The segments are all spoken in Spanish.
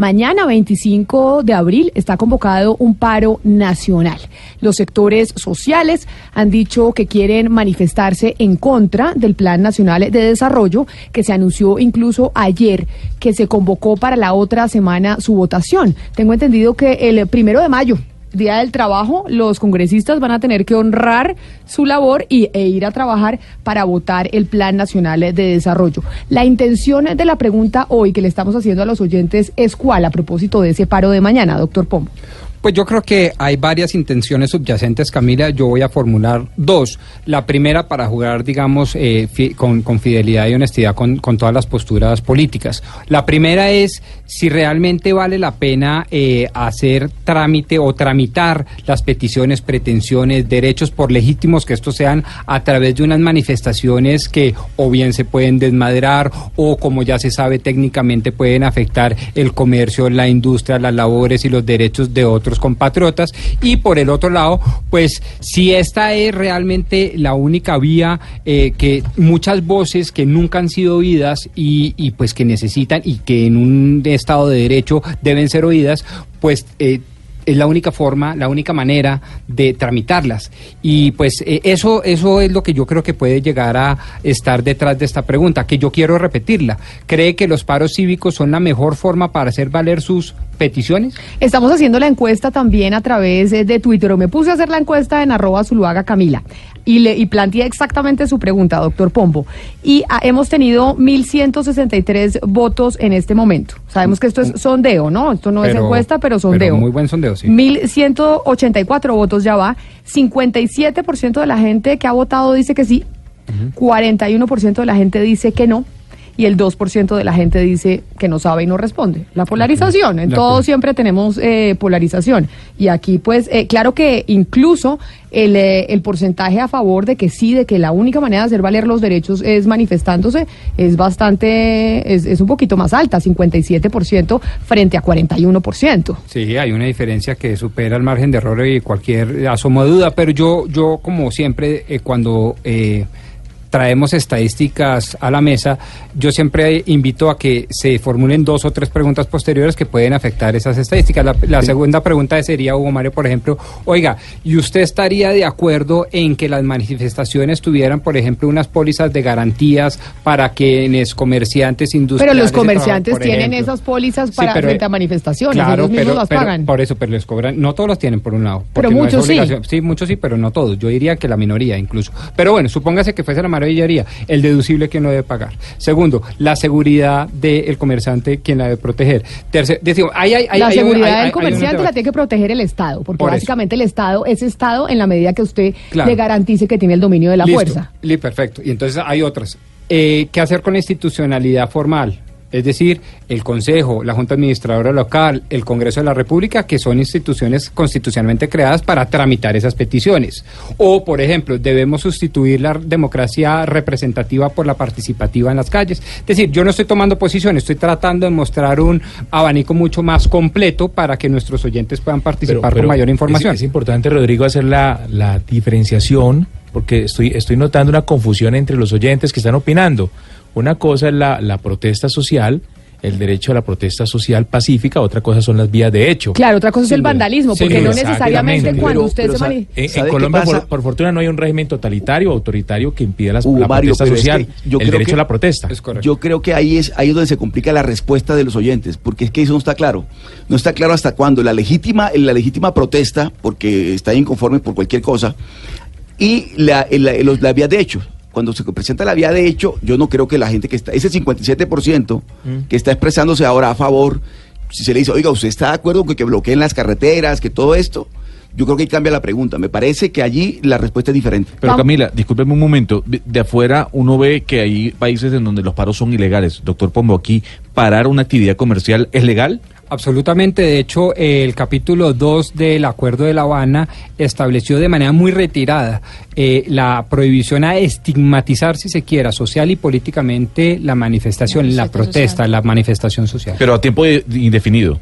Mañana, 25 de abril, está convocado un paro nacional. Los sectores sociales han dicho que quieren manifestarse en contra del Plan Nacional de Desarrollo, que se anunció incluso ayer, que se convocó para la otra semana su votación. Tengo entendido que el primero de mayo Día del Trabajo, los congresistas van a tener que honrar su labor y, e ir a trabajar para votar el Plan Nacional de Desarrollo. La intención de la pregunta hoy que le estamos haciendo a los oyentes es cuál a propósito de ese paro de mañana, doctor Pombo. Pues yo creo que hay varias intenciones subyacentes, Camila. Yo voy a formular dos. La primera para jugar, digamos, eh, con, fidelidad y honestidad con, todas las posturas políticas. La primera es si realmente vale la pena eh, hacer trámite o tramitar las peticiones, pretensiones, derechos por legítimos que estos sean a través de unas manifestaciones que o bien se pueden desmadrar o como ya se sabe técnicamente pueden afectar el comercio, la industria, las labores y los derechos de otros compatriotas. Y por el otro lado, pues si esta es realmente la única vía eh, que muchas voces que nunca han sido oídas y, y, pues que necesitan y que en un Estado de Derecho deben ser oídas, pues eh, es la única forma, la única manera de tramitarlas. Y pues eh, eso, eso es lo que yo creo que puede llegar a estar detrás de esta pregunta, que yo quiero repetirla. ¿Cree que los paros cívicos son la mejor forma para hacer valer sus peticiones? Estamos haciendo la encuesta también a través eh, de Twitter. Me puse a hacer la encuesta en arroba Zuluaga Camila y, le, y planteé exactamente su pregunta, doctor Pombo. Y ah, hemos tenido 1.163 votos en este momento. Sabemos que esto es sondeo, ¿no? Esto no es encuesta, pero sondeo. muy buen sondeo, sí. 1.184 votos ya va. 57% de la gente que ha votado dice que sí. 41% de la gente dice que no y el 2% de la gente dice que no sabe y no responde. La polarización, en todo siempre tenemos eh, polarización. Y aquí, pues, eh, claro que incluso el, eh, el, porcentaje a favor de que sí, de que la única manera de hacer valer los derechos es manifestándose, es bastante, es, es un poquito más alta, 57% frente a 41%. Sí, hay una diferencia que supera el margen de error y cualquier asomo de duda, pero yo, yo como siempre, cuando traemos estadísticas a la mesa, yo siempre invito a que se formulen dos o tres preguntas posteriores que pueden afectar esas estadísticas. La, segunda pregunta sería, Hugo Mario, por ejemplo, oiga, ¿y usted estaría de acuerdo en que las manifestaciones tuvieran, por ejemplo, unas pólizas de garantías para quienes comerciantes industriales... Pero los comerciantes tienen esas pólizas para frente a manifestaciones, claro, ellos pero, las pagan. Por eso, pero les cobran, no todos las tienen por un lado. Pero muchos sí. Sí, muchos sí, pero no todos. Yo diría que la minoría incluso. Pero bueno, supóngase que fuese la maravillaría, el deducible que no debe pagar. Segundo, la seguridad del comerciante, quien la debe proteger. Tercero, decimos, hay, hay, la seguridad del comerciante la tiene que proteger el Estado, porque básicamente el Estado es Estado en la medida que usted le garantice que tiene el dominio de la fuerza. Listo, perfecto. Y entonces hay otras. Eh, ¿Qué hacer con la institucionalidad formal? Es decir, el Consejo, la Junta Administradora Local, el Congreso de la República, que son instituciones constitucionalmente creadas para tramitar esas peticiones. O, por ejemplo, debemos sustituir la democracia representativa por la participativa en las calles. Es decir, yo no estoy tomando posición, estoy tratando de mostrar un abanico mucho más completo para que nuestros oyentes puedan participar con mayor información. Es, importante, Rodrigo, hacer la, la diferenciación, porque estoy, estoy notando una confusión entre los oyentes que están opinando. Una cosa es la, la protesta social el derecho a la protesta social pacífica, otra cosa son las vías de hecho. Claro, otra cosa es el vandalismo, porque no necesariamente cuando usted se manifiesta. En, Colombia, por, fortuna, no hay un régimen totalitario, autoritario que impida la protesta social, el derecho a la protesta. yo creo que ahí es, ahí es donde se complica la respuesta de los oyentes, porque es que eso no está claro. No está claro hasta cuándo la legítima, la legítima protesta, porque está inconforme por cualquier cosa, y la, la, la vía de hecho cuando se presenta la vía de hecho, yo no creo que la gente que está, ese 57% mm. que está expresándose ahora a favor, si se le dice, oiga, ¿usted está de acuerdo con que bloqueen las carreteras, que todo esto? yo creo que ahí cambia la pregunta. Me parece que allí la respuesta es diferente. Pero Camila, discúlpeme un momento. De, de afuera uno ve que hay países en donde los paros son ilegales. Doctor Pombo, aquí parar una actividad comercial es legal. Absolutamente, de hecho, el capítulo 2 del Acuerdo de La Habana estableció de manera muy retirada eh, la prohibición a estigmatizar, si se quiera, social y políticamente la manifestación, la, protesta, social. la manifestación social. Pero a tiempo de, indefinido.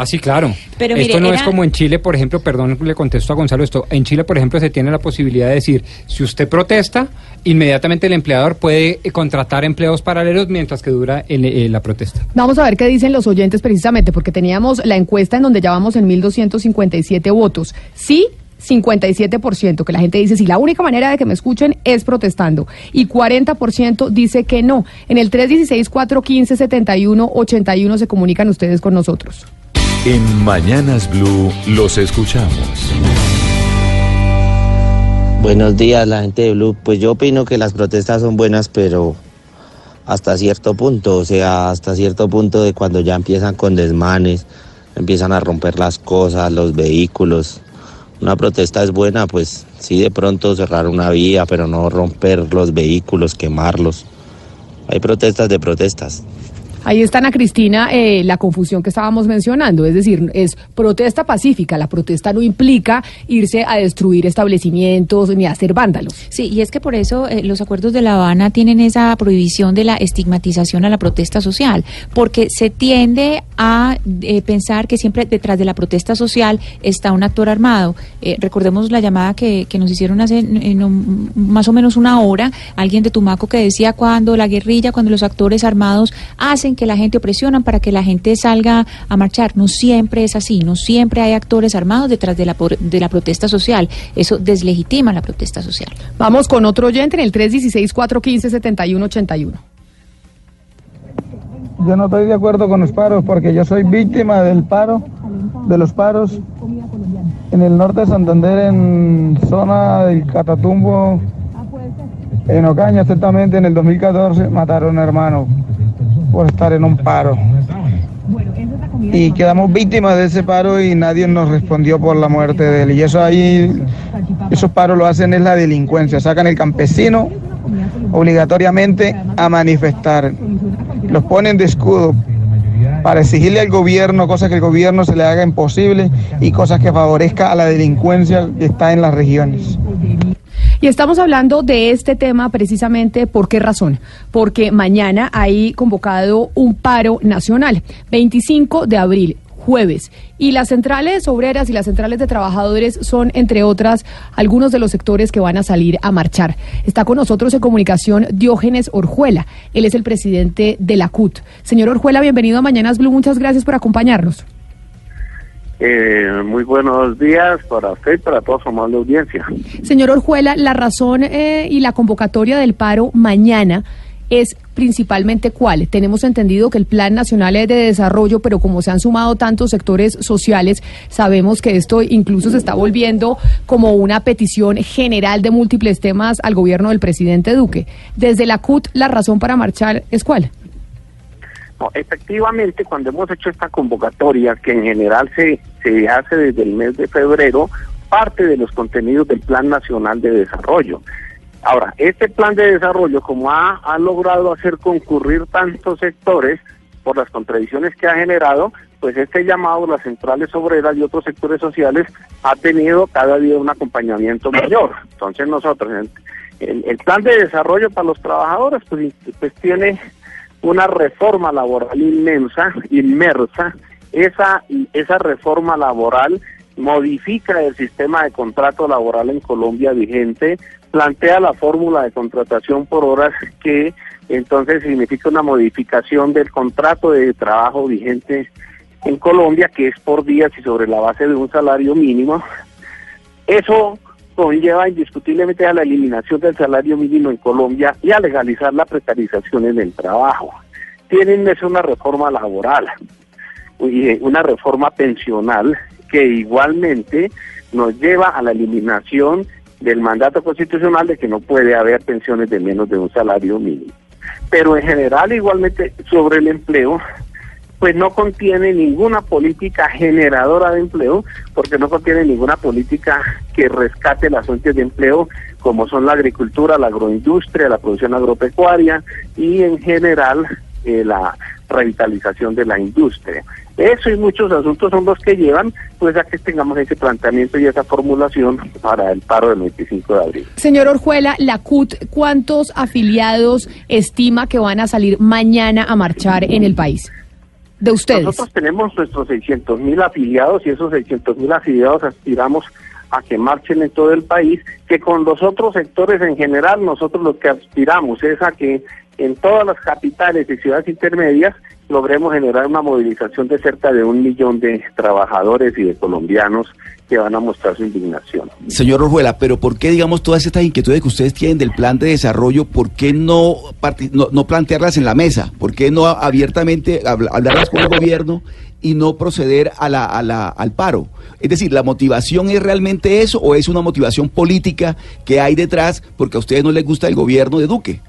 Ah, sí, claro. Pero esto mire, no era- es como en Chile, por ejemplo, perdón, le contesto a Gonzalo esto. En Chile, por ejemplo, se tiene la posibilidad de decir, si usted protesta, inmediatamente el empleador puede eh, contratar empleos paralelos mientras que dura el- eh, la protesta. Vamos a ver qué dicen los oyentes precisamente, porque teníamos la encuesta en donde ya vamos en 1.257 votos. Sí, 57%, que la gente dice, sí, la única manera de que me escuchen es protestando. Y 40% dice que no. En el 316-415-7181 se comunican ustedes con nosotros. En Mañanas Blue los escuchamos. Buenos días, la gente de Blue. Pues yo opino que las protestas son buenas, pero hasta cierto punto, o sea, hasta cierto punto de cuando ya empiezan con desmanes, empiezan a romper las cosas, los vehículos. Una protesta es buena, pues sí de pronto cerrar una vía, pero no romper los vehículos, quemarlos. Hay protestas de protestas. Ahí está Ana Cristina, eh, la confusión que estábamos mencionando, es decir, es protesta pacífica, la protesta no implica irse a destruir establecimientos ni a hacer vándalos. Sí, y es que por eso eh, los acuerdos de La Habana tienen esa prohibición de la estigmatización a la protesta social, porque se tiende a eh, pensar que siempre detrás de la protesta social está un actor armado. Eh, recordemos la llamada que, que nos hicieron hace más o menos una hora, alguien de Tumaco que decía cuando la guerrilla, cuando los actores armados hacen que la gente presionan para que la gente salga a marchar. No siempre es así, no siempre hay actores armados detrás de la, por- de la protesta social. Eso deslegitima la protesta social. Vamos con otro oyente en el 316-415-7181. Yo no estoy de acuerdo con los paros porque yo soy víctima del paro, de los paros en el norte de Santander, en zona del Catatumbo, en Ocaña exactamente, en el 2014 mataron a un hermano por estar en un paro. Y quedamos víctimas de ese paro y nadie nos respondió por la muerte de él. Y eso ahí, esos paros lo hacen es la delincuencia, sacan el campesino obligatoriamente a manifestar. Los ponen de escudo para exigirle al gobierno cosas que el gobierno se le haga imposible y cosas que favorezca a la delincuencia que está en las regiones. Y estamos hablando de este tema precisamente por qué razón. Porque mañana hay convocado un paro nacional, 25 de abril jueves. Y las centrales obreras y las centrales de trabajadores son, entre otras, algunos de los sectores que van a salir a marchar. Está con nosotros en comunicación Diógenes Orjuela. Él es el presidente de la CUT. Señor Orjuela, bienvenido a Mañanas Blue. Muchas gracias por acompañarnos. Eh, muy buenos días para usted y para toda su amable audiencia. Señor Orjuela, la razón eh, y la convocatoria del paro mañana es principalmente cuál. Tenemos entendido que el Plan Nacional es de Desarrollo, pero como se han sumado tantos sectores sociales, sabemos que esto incluso se está volviendo como una petición general de múltiples temas al gobierno del presidente Duque. Desde la CUT, la razón para marchar es cuál. No, efectivamente, cuando hemos hecho esta convocatoria, que en general se, se hace desde el mes de febrero, parte de los contenidos del Plan Nacional de Desarrollo. Ahora, este plan de desarrollo, como ha, logrado hacer concurrir tantos sectores por las contradicciones que ha generado, pues este llamado las centrales obreras y otros sectores sociales ha tenido cada día un acompañamiento mayor. Entonces nosotros, el plan de desarrollo para los trabajadores, pues, pues tiene una reforma laboral inmensa, inmersa. Esa, esa reforma laboral modifica el sistema de contrato laboral en Colombia vigente, plantea la fórmula de contratación por horas que entonces significa una modificación del contrato de trabajo vigente en Colombia, que es por días y sobre la base de un salario mínimo. Eso conlleva indiscutiblemente a la eliminación del salario mínimo en Colombia y a legalizar la precarización en el trabajo. Tienen es una reforma laboral una reforma pensional que igualmente nos lleva a la eliminación del mandato constitucional de que no puede haber pensiones de menos de un salario mínimo. Pero en general igualmente sobre el empleo pues no contiene ninguna política generadora de empleo, porque no contiene ninguna política que rescate las fuentes de empleo, como son la agricultura, la agroindustria, la producción agropecuaria y en general eh, la revitalización de la industria. Eso y muchos asuntos son los que llevan pues a que tengamos ese planteamiento y esa formulación para el paro del 25 de abril. Señor Orjuela, la CUT, ¿cuántos afiliados estima que van a salir mañana a marchar en el país? De ustedes. Nosotros tenemos nuestros 600 mil afiliados y esos 600 mil afiliados aspiramos a que marchen en todo el país, que con los otros sectores en general nosotros lo que aspiramos es a que en todas las capitales y ciudades intermedias logremos generar una movilización de cerca de un millón de trabajadores y de colombianos que van a mostrar su indignación. Señor Orjuela, pero ¿por qué, digamos, todas estas inquietudes que ustedes tienen del plan de desarrollo, por qué no, no, no plantearlas en la mesa? ¿Por qué no abiertamente hablarlas con el gobierno y no proceder a la, a la, al paro? Es decir, ¿la motivación es realmente eso o es una motivación política que hay detrás porque a ustedes no les gusta el gobierno de Duque?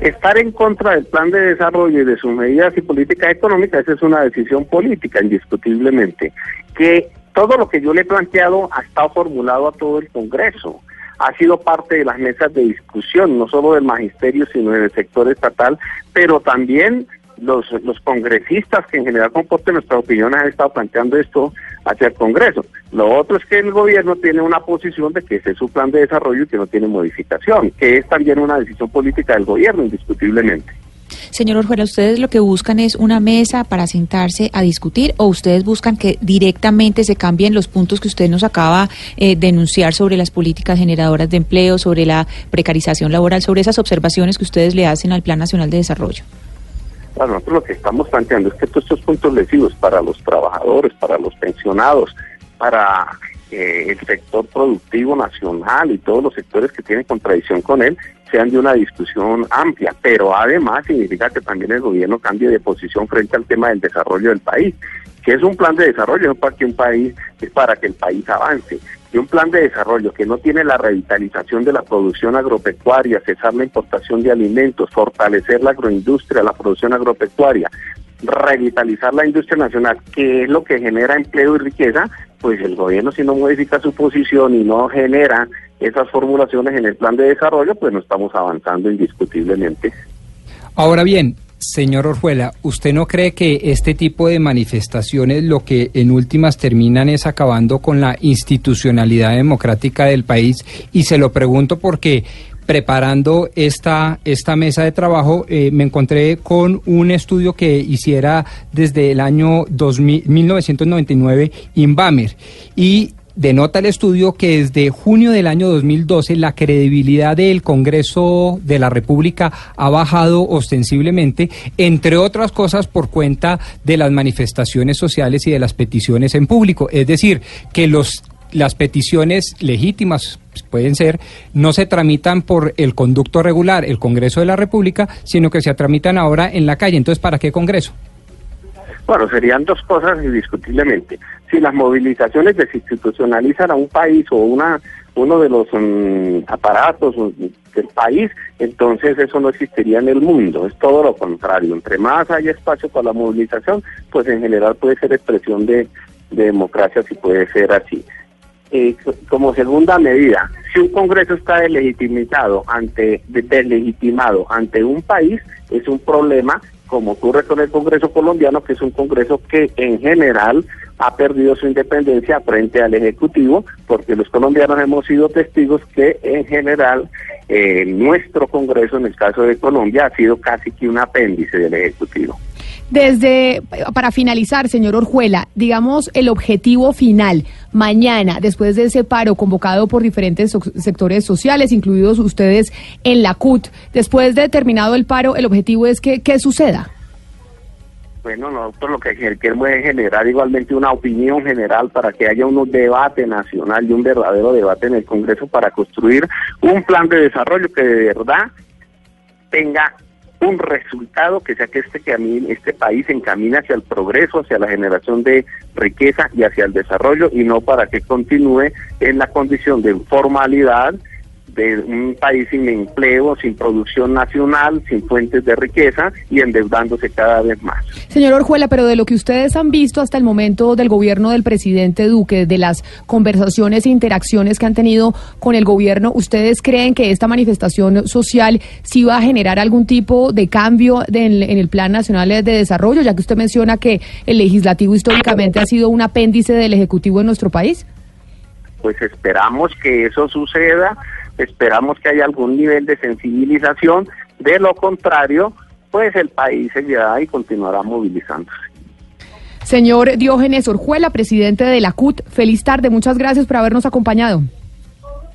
Estar en contra del plan de desarrollo y de sus medidas y políticas económicas, esa es una decisión política, indiscutiblemente. Que todo lo que yo le he planteado ha estado formulado a todo el Congreso. Ha sido parte de las mesas de discusión, no solo del magisterio, sino del sector estatal, pero también los, los congresistas que en general comporten nuestra opinión han estado planteando esto hacia el Congreso. Lo otro es que el gobierno tiene una posición de que ese es su plan de desarrollo y que no tiene modificación, que es también una decisión política del gobierno, indiscutiblemente. Señor Orjuela, ¿ustedes lo que buscan es una mesa para sentarse a discutir o ustedes buscan que directamente se cambien los puntos que usted nos acaba eh, de enunciar sobre las políticas generadoras de empleo, sobre la precarización laboral, sobre esas observaciones que ustedes le hacen al Plan Nacional de Desarrollo? Bueno, nosotros lo que estamos planteando es que todos estos puntos lesivos para los trabajadores, para los pensionados, para eh, el sector productivo nacional y todos los sectores que tienen contradicción con él, sean de una discusión amplia, pero además significa que también el gobierno cambie de posición frente al tema del desarrollo del país, que es un plan de desarrollo, para que un país, es para que el país avance y un plan de desarrollo que no tiene la revitalización de la producción agropecuaria, cesar la importación de alimentos, fortalecer la agroindustria, la producción agropecuaria, revitalizar la industria nacional, que es lo que genera empleo y riqueza, pues el gobierno si no modifica su posición y no genera esas formulaciones en el plan de desarrollo, pues no estamos avanzando indiscutiblemente. Ahora bien, Señor Orjuela, ¿usted no cree que este tipo de manifestaciones lo que en últimas terminan es acabando con la institucionalidad democrática del país? Y se lo pregunto porque preparando esta, esta mesa de trabajo eh, me encontré con un estudio que hiciera desde el año 2000, 1999 Inbamer y denota el estudio que desde junio del año 2012 la credibilidad del Congreso de la República ha bajado ostensiblemente, entre otras cosas por cuenta de las manifestaciones sociales y de las peticiones en público. Es decir, que los las peticiones legítimas pueden ser, no se tramitan por el conducto regular, el Congreso de la República, sino que se tramitan ahora en la calle. Entonces, ¿para qué Congreso? Bueno, serían dos cosas indiscutiblemente. Si las movilizaciones desinstitucionalizan a un país o una uno de los mm, aparatos del país, entonces eso no existiría en el mundo. Es todo lo contrario. Entre más hay espacio para la movilización, pues en general puede ser expresión de, democracia si puede ser así. Eh, como segunda medida, si un Congreso está delegitimado ante, delegitimado ante un país, es un problema como ocurre con el Congreso colombiano, que es un Congreso que en general ha perdido su independencia frente al Ejecutivo, porque los colombianos hemos sido testigos que en general eh, nuestro Congreso, en el caso de Colombia, ha sido casi que un apéndice del Ejecutivo. Desde, para finalizar, señor Orjuela, digamos el objetivo final, mañana, después de ese paro convocado por diferentes sectores sociales, incluidos ustedes en la CUT, después de terminado el paro, el objetivo es que, ¿qué suceda? Bueno, nosotros lo que queremos es generar igualmente una opinión general para que haya un debate nacional y un verdadero debate en el Congreso para construir un plan de desarrollo que de verdad tenga un resultado que sea que este, este país encamine hacia el progreso, hacia la generación de riqueza y hacia el desarrollo y no para que continúe en la condición de informalidad, de un país sin empleo, sin producción nacional, sin fuentes de riqueza y endeudándose cada vez más. Señor Orjuela, pero de lo que ustedes han visto hasta el momento del gobierno del presidente Duque, de las conversaciones e interacciones que han tenido con el gobierno, ¿ustedes creen que esta manifestación social sí va a generar algún tipo de cambio de- en, en el Plan Nacional de Desarrollo, ya que usted menciona que el legislativo históricamente ha sido un apéndice del Ejecutivo en nuestro país? Pues esperamos que eso suceda, esperamos que haya algún nivel de sensibilización, de lo contrario, pues el país seguirá y continuará movilizándose. Señor Diógenes Orjuela, presidente de la CUT, feliz tarde, muchas gracias por habernos acompañado.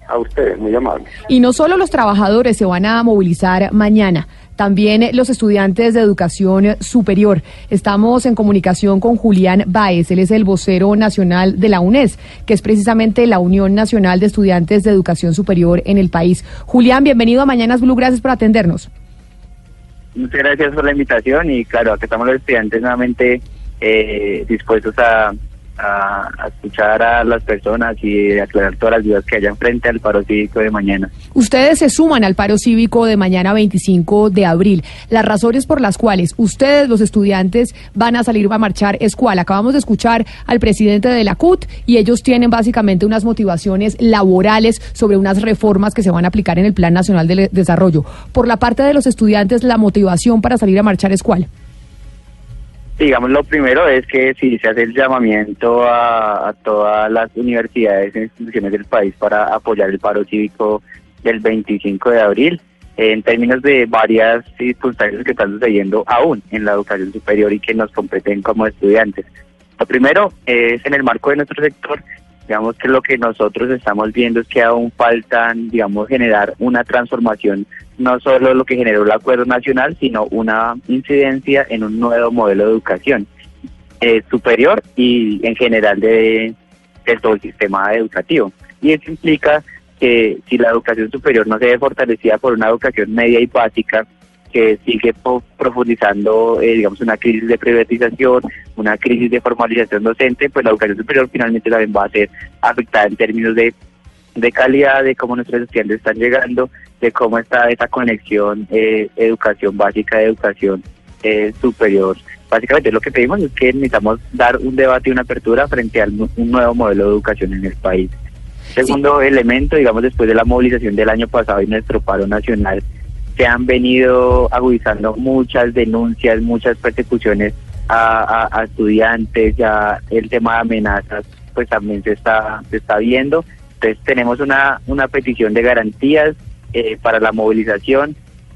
A ustedes, muy amables. Y no solo los trabajadores se van a movilizar mañana, también los estudiantes de educación superior. Estamos en comunicación con Julián Báez, él es el vocero nacional de la UNES, que es precisamente la Unión Nacional de Estudiantes de Educación Superior en el país. Julián, bienvenido a Mañanas Blue, gracias por atendernos. Muchas gracias por la invitación y claro, aquí estamos los estudiantes nuevamente eh, dispuestos a, a- escuchar a las personas y aclarar todas las dudas que hayan frente al paro cívico de mañana. Ustedes se suman al paro cívico de mañana 25 de abril. Las razones por las cuales ustedes, los estudiantes, van a salir a marchar es cuál. Acabamos de escuchar al presidente de la CUT y ellos tienen básicamente unas motivaciones laborales sobre unas reformas que se van a aplicar en el Plan Nacional de Desarrollo. Por la parte de los estudiantes, la motivación para salir a marchar es cuál. Digamos, lo primero es que si se hace el llamamiento a, a todas las universidades e instituciones del país para apoyar el paro cívico del 25 de abril, en términos de varias circunstancias que están sucediendo aún en la educación superior y que nos competen como estudiantes. Lo primero es en el marco de nuestro sector, digamos que lo que nosotros estamos viendo es que aún faltan, digamos, generar una transformación, no solo lo que generó el acuerdo nacional, sino una incidencia en un nuevo modelo de educación eh, superior y en general de, todo el sistema educativo. Y eso implica que si la educación superior no se ve fortalecida por una educación media y básica, que sigue profundizando, eh, digamos, una crisis de privatización, una crisis de formalización docente, pues la educación superior finalmente también va a ser afectada en términos de, de calidad, de cómo nuestros estudiantes están llegando, de cómo está esa conexión eh, educación básica, educación eh, superior. Básicamente lo que pedimos es que necesitamos dar un debate y una apertura frente a un nuevo modelo de educación en el país. Segundo elemento, digamos, después de la movilización del año pasado y nuestro paro nacional, se han venido agudizando muchas denuncias, muchas persecuciones a, a- a estudiantes, ya el tema de amenazas pues también se está, se está viendo. Entonces tenemos una, una petición de garantías eh, para la movilización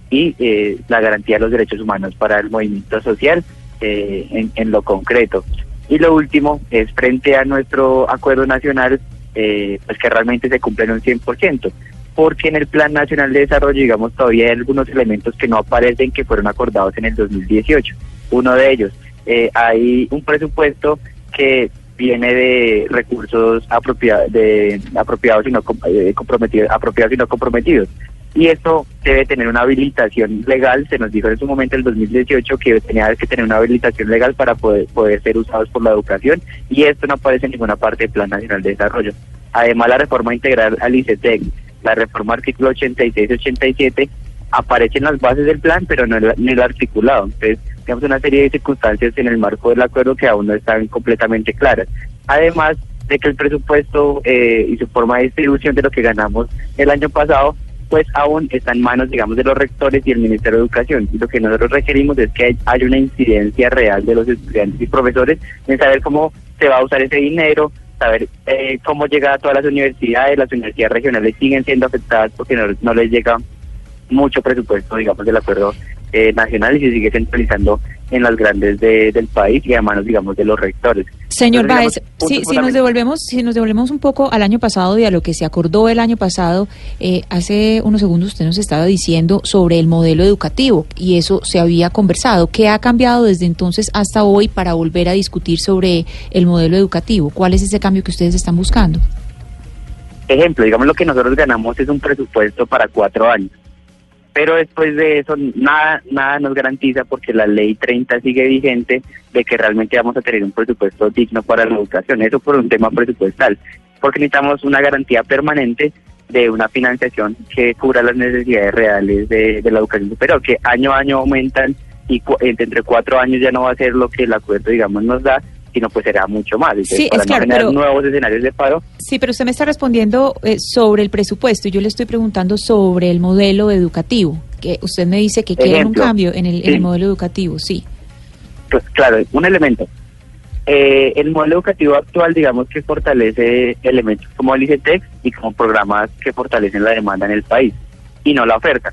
y eh, la garantía de los derechos humanos para el movimiento social eh, en, lo concreto. Y lo último es frente a nuestro acuerdo nacional, eh, pues que realmente se cumplen un 100%, porque en el Plan Nacional de Desarrollo, digamos, todavía hay algunos elementos que no aparecen que fueron acordados en el 2018. Uno de ellos, eh, hay un presupuesto que viene de recursos apropia- de, apropiados y no eh, comprometidos, apropiados y no comprometidos. Y esto debe tener una habilitación legal, se nos dijo en su momento, en el 2018, que tenía que tener una habilitación legal para poder, poder ser usados por la educación, y esto no aparece en ninguna parte del Plan Nacional de Desarrollo. Además, la reforma integral al ICETEC, la reforma artículo 86 y 87, aparecen las bases del plan, pero no el, en el articulado. Entonces, tenemos una serie de circunstancias en el marco del acuerdo que aún no están completamente claras. Además de que el presupuesto eh, y su forma de distribución de lo que ganamos el año pasado, pues aún está en manos, digamos, de los rectores y el Ministerio de Educación. Y lo que nosotros requerimos es que hay- haya una incidencia real de los estudiantes y profesores en saber cómo se va a usar ese dinero, saber eh, cómo llega a todas las universidades. Las universidades regionales siguen siendo afectadas porque no, no les llega mucho presupuesto, digamos, del acuerdo eh, nacional y se sigue centralizando en las grandes de- del país y a manos, digamos, de los rectores. Señor Entonces, punto si, si nos devolvemos, si nos devolvemos un poco al año pasado y a lo que se acordó el año pasado, eh, hace unos segundos usted nos estaba diciendo sobre el modelo educativo y eso se había conversado. ¿Qué ha cambiado desde entonces hasta hoy para volver a discutir sobre el modelo educativo? ¿Cuál es ese cambio que ustedes están buscando? Ejemplo, digamos lo que nosotros ganamos es un presupuesto para cuatro años. Pero después de eso, nada, nada nos garantiza porque la ley 30 sigue vigente de que realmente vamos a tener un presupuesto digno para la educación. Eso por un tema presupuestal. Porque necesitamos una garantía permanente de una financiación que cubra las necesidades reales de, la educación superior, que año a año aumentan y entre cuatro años ya no va a ser lo que el acuerdo, digamos, nos da, sino pues será mucho más. Entonces, Sí, para es no claro, generar pero- nuevos escenarios de paro, Sí, pero usted me está respondiendo eh, sobre el presupuesto y yo le estoy preguntando sobre el modelo educativo, que usted me dice que quieren un cambio en el, en Sí. el modelo educativo, sí. pues claro, un elemento. Eh, el modelo educativo actual, digamos que fortalece elementos como el ICETEX y como programas que fortalecen la demanda en el país y no la oferta.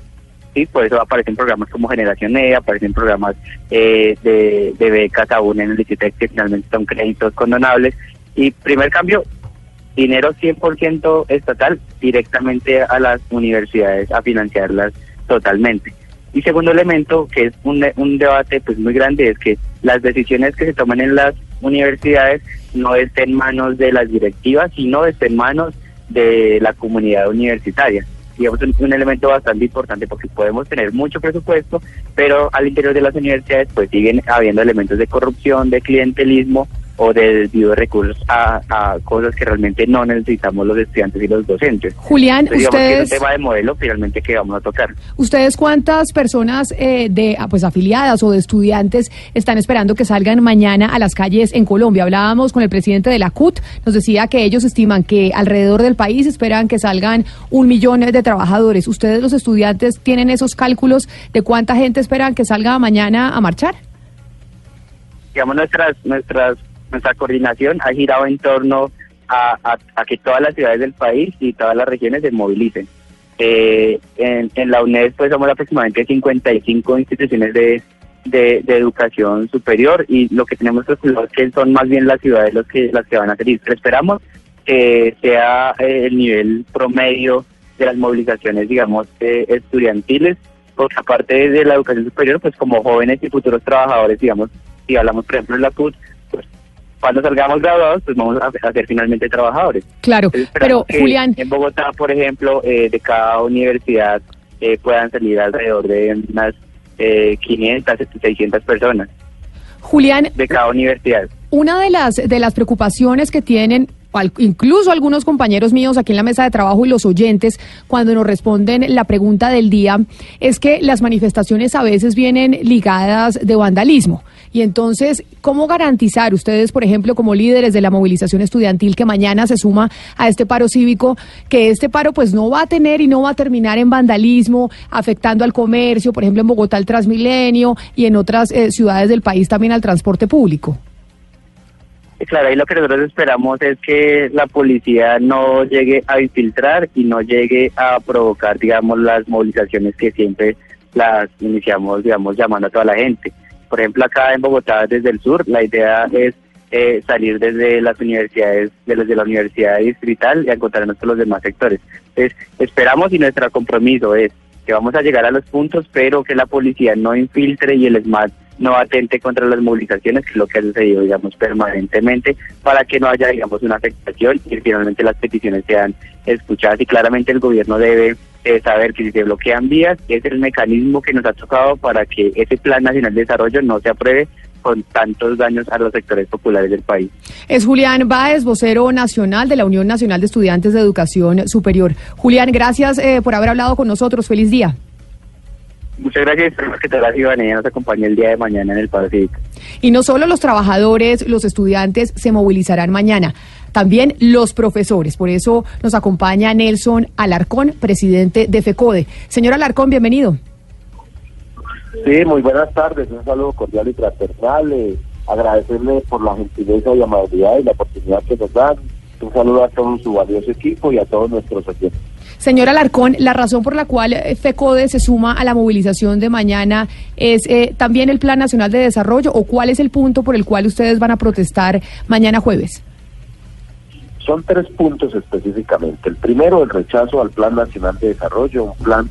¿Sí? Por eso aparecen programas como Generación E, aparecen programas eh, de, de becas aún en el ICETEX que finalmente son créditos condonables. Y primer cambio, dinero 100% estatal directamente a las universidades a financiarlas totalmente. Y segundo elemento, que es un, un debate pues muy grande, es que las decisiones que se toman en las universidades no estén en manos de las directivas, sino estén en manos de la comunidad universitaria. Digamos, un, un elemento bastante importante porque podemos tener mucho presupuesto, pero al interior de las universidades pues siguen habiendo elementos de corrupción, de clientelismo o de desvío de recursos a, a cosas que realmente no necesitamos los estudiantes y los docentes. Julián, Entonces, digamos que es ustedes- un tema de modelo finalmente que vamos a tocar. ¿Ustedes cuántas personas eh, de ah, pues afiliadas o de estudiantes están esperando que salgan mañana a las calles en Colombia? Hablábamos con el presidente de la CUT, nos decía que ellos estiman que alrededor del país esperan que salgan un millón de trabajadores. ¿Ustedes los estudiantes tienen esos cálculos de cuánta gente esperan que salga mañana a marchar? digamos, nuestras, nuestras, nuestra coordinación ha girado en torno a, a- a que todas las ciudades del país y todas las regiones se movilicen. Eh, en, en la UNED pues somos aproximadamente 55 instituciones de, de, de educación superior y lo que tenemos calculado es que son más bien las ciudades los que, las que van a salir. Pero esperamos que sea eh, el nivel promedio de las movilizaciones, digamos, eh, estudiantiles, porque aparte de la educación superior, pues como jóvenes y futuros trabajadores, digamos, si hablamos por ejemplo de la pues cuando salgamos graduados, pues vamos a, a ser finalmente trabajadores. Claro, pero Julián, En Bogotá, por ejemplo, eh, de cada universidad eh, puedan salir alrededor de unas eh, 500, 600 personas Julián, de cada universidad. Una de las, de las preocupaciones que tienen incluso algunos compañeros míos aquí en la mesa de trabajo y los oyentes cuando nos responden la pregunta del día es que las manifestaciones a veces vienen ligadas de vandalismo. Y entonces, ¿cómo garantizar ustedes, por ejemplo, como líderes de la movilización estudiantil que mañana se suma a este paro cívico, que este paro pues no va a tener y no va a terminar en vandalismo, afectando al comercio, por ejemplo, en Bogotá al Transmilenio y en otras eh, ciudades del país también al transporte público? Claro, ahí lo que nosotros esperamos es que la policía no llegue a infiltrar y no llegue a provocar, digamos, las movilizaciones que siempre las iniciamos, digamos, llamando a toda la gente. Por ejemplo, acá en Bogotá, desde el sur, la idea es eh, salir desde las universidades, de los de la universidad distrital y encontrarnos con los demás sectores. Entonces, esperamos y nuestro compromiso es que vamos a llegar a los puntos, pero que la policía no infiltre y el SMAT no atente contra las movilizaciones, que es lo que ha sucedido, digamos, permanentemente, para que no haya, digamos, una afectación y finalmente las peticiones sean escuchadas. Y claramente el gobierno debe eh, saber que si se bloquean vías, es el mecanismo que nos ha tocado para que ese Plan Nacional de Desarrollo no se apruebe con tantos daños a los sectores populares del país. Es Julián Báez, vocero nacional de la Unión Nacional de Estudiantes de Educación Superior. Julián, gracias eh, por haber hablado con nosotros. Feliz día. Muchas gracias, que toda la ciudadanía nos acompañe el día de mañana en el paro cívico. Y no solo los trabajadores, los estudiantes se movilizarán mañana, también los profesores. Por eso nos acompaña Nelson Alarcón, presidente de FECODE. Señor Alarcón, bienvenido. Sí, muy buenas tardes, un saludo cordial y fraternal, eh, agradecerle por la gentileza y amabilidad y la oportunidad que nos dan, un saludo a todo su valioso equipo y a todos nuestros oyentes. Señor Alarcón, la razón por la cual eh, FECODE se suma a la movilización de mañana es eh, también el Plan Nacional de Desarrollo o cuál es el punto por el cual ustedes van a protestar mañana jueves. Son tres puntos específicamente. El primero, el rechazo al Plan Nacional de Desarrollo, un plan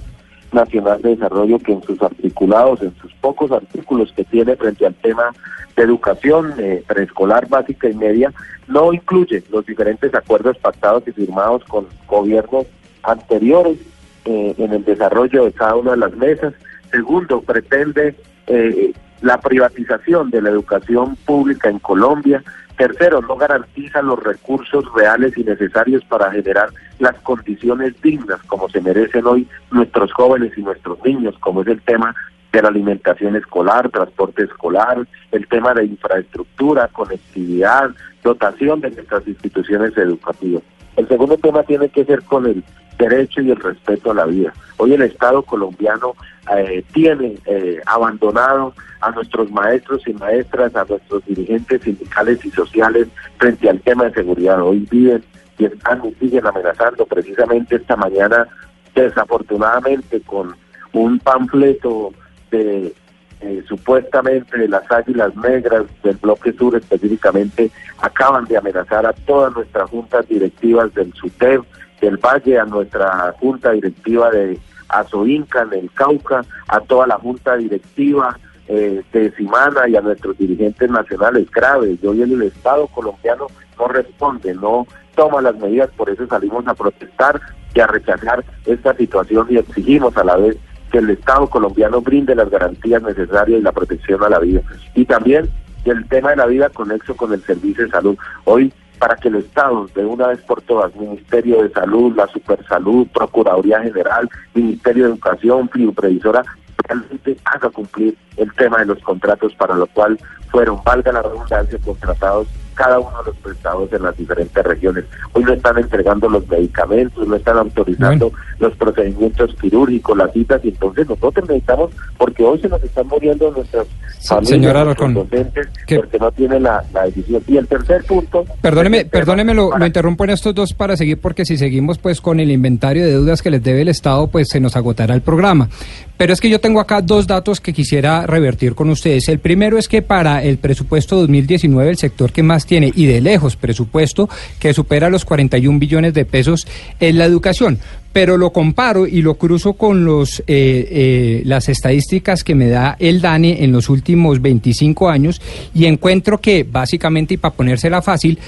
nacional de desarrollo que en sus articulados, en sus pocos artículos que tiene frente al tema de educación eh, preescolar básica y media, no incluye los diferentes acuerdos pactados y firmados con gobiernos anteriores eh, en el desarrollo de cada una de las mesas. Segundo, pretende eh, la privatización de la educación pública en Colombia. Tercero, no garantiza los recursos reales y necesarios para generar las condiciones dignas como se merecen hoy nuestros jóvenes y nuestros niños, como es el tema de la alimentación escolar, transporte escolar, el tema de infraestructura, conectividad, dotación de nuestras instituciones educativas. El segundo tema tiene que ver con el derecho y el respeto a la vida. Hoy el Estado colombiano eh, tiene eh, abandonado a nuestros maestros y maestras, a nuestros dirigentes sindicales y sociales frente al tema de seguridad. Hoy viven y están y siguen amenazando precisamente esta mañana, desafortunadamente, con un panfleto de eh, supuestamente de las águilas negras del bloque sur específicamente acaban de amenazar a todas nuestras juntas directivas del SUTEB, del Valle, a nuestra junta directiva de Azoinca, en el Cauca, a toda la junta directiva eh, de Simana y a nuestros dirigentes nacionales graves. Hoy el Estado colombiano no responde, no toma las medidas, por eso salimos a protestar y a rechazar esta situación y exigimos a la vez que el Estado colombiano brinde las garantías necesarias y la protección a la vida. Y también el tema de la vida conexo con el servicio de salud. Hoy, para que el Estado, de una vez por todas, Ministerio de Salud, la Supersalud, Procuraduría General, Ministerio de Educación, Previsora, realmente haga cumplir el tema de los contratos para lo cual fueron, valga la redundancia, contratados cada uno de los prestados en las diferentes regiones. Hoy no están entregando los medicamentos, no están autorizando los procedimientos quirúrgicos, las citas, y entonces nosotros necesitamos, porque hoy se nos están muriendo nuestras familias, señora nuestros docentes, porque no tienen la, la decisión. Y el tercer punto... Perdóneme, perdóneme, lo, lo interrumpo en estos dos para seguir, porque si seguimos pues con el inventario de deudas que les debe el Estado, pues se nos agotará el programa. Pero es que yo tengo acá dos datos que quisiera revertir con ustedes. El primero es que para el presupuesto 2019 el sector que más tiene y de lejos presupuesto que supera los 41 billones de pesos es la educación. Pero lo comparo y lo cruzo con los eh, eh, las estadísticas que me da el DANE en los últimos 25 años y encuentro que básicamente, y para ponérsela fácil,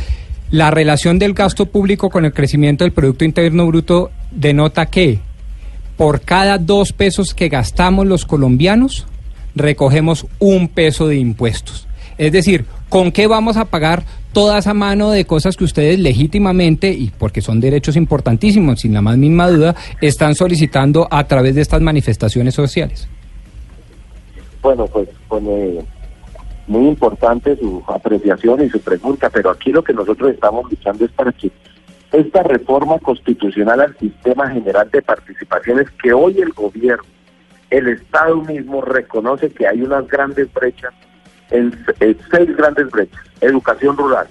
la relación del gasto público con el crecimiento del Producto Interno Bruto denota que por cada dos pesos que gastamos los colombianos, recogemos un peso de impuestos. Es decir, ¿con qué vamos a pagar toda esa mano de cosas que ustedes legítimamente, y porque son derechos importantísimos, sin la más mínima duda, están solicitando a través de estas manifestaciones sociales? Bueno, pues pone muy importante su apreciación y su pregunta, pero aquí lo que nosotros estamos luchando es para que esta reforma constitucional al sistema general de participaciones que hoy el gobierno, el Estado mismo reconoce que hay unas grandes brechas, en, seis grandes brechas, educación rural,